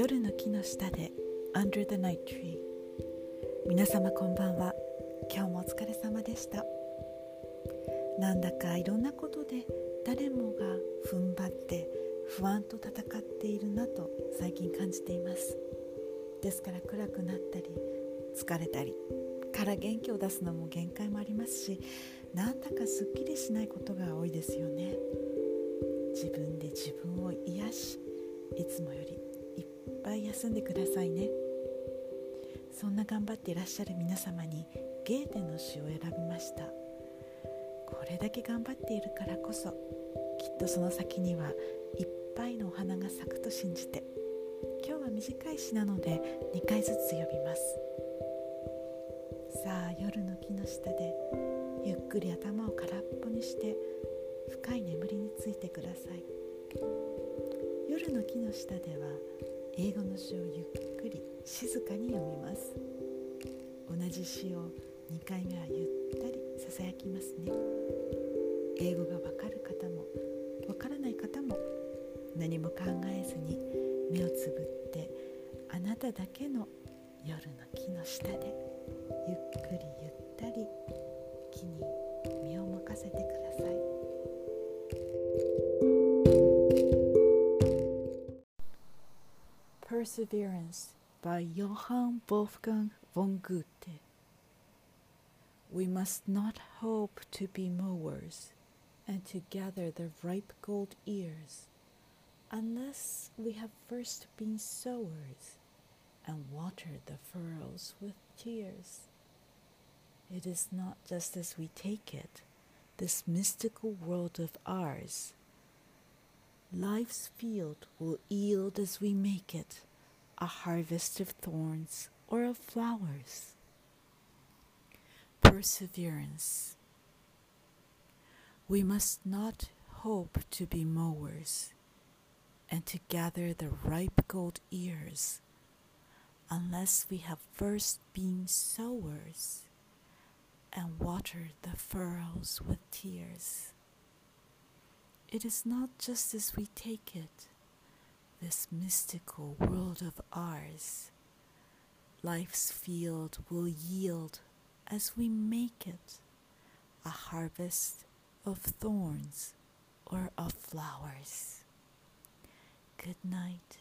夜の木の下で Under the Night Tree 皆様こんばんは。今日もお疲れ様でした。なんだかいろんなことで誰もが踏ん張って不安と戦っているなと最近感じています。ですから暗くなったり疲れたりから元気を出すのも限界もありますしなんだかすっきりしないことが多いですよね。自分で自分を癒しいつもより休んでくださいね。そんな頑張っていらっしゃる皆様にゲーテの詩を選びました。これだけ頑張っているからこそきっとその先にはいっぱいのお花が咲くと信じて今日は短い詩なので2回ずつ読みます。さあ夜の木の下でゆっくり頭を空っぽにして深い眠りについてください。夜の木の下では英語の詩をゆっくり静かに読みます。同じ詩を2回目はゆったりささやきますね。英語がわかる方もわからない方も何も考えずに目をつぶってあなただけの夜の木の下でゆっくりゆったり木に身を任せてください。Perseverance by Johann Wolfgang von Goethe We must not hope to be mowers and to gather the ripe gold ears unless we have first been sowers and watered the furrows with tears. It is not just as we take it, this mystical world of ours. Life's field will yield as we make it a harvest of thorns or of flowers. Perseverance. We must not hope to be mowers and to gather the ripe gold ears unless we have first been sowers and watered the furrows with tears. It is not just as we take it, this mystical world of ours. Life's field will yield as we make it a harvest of thorns or of flowers. Good night.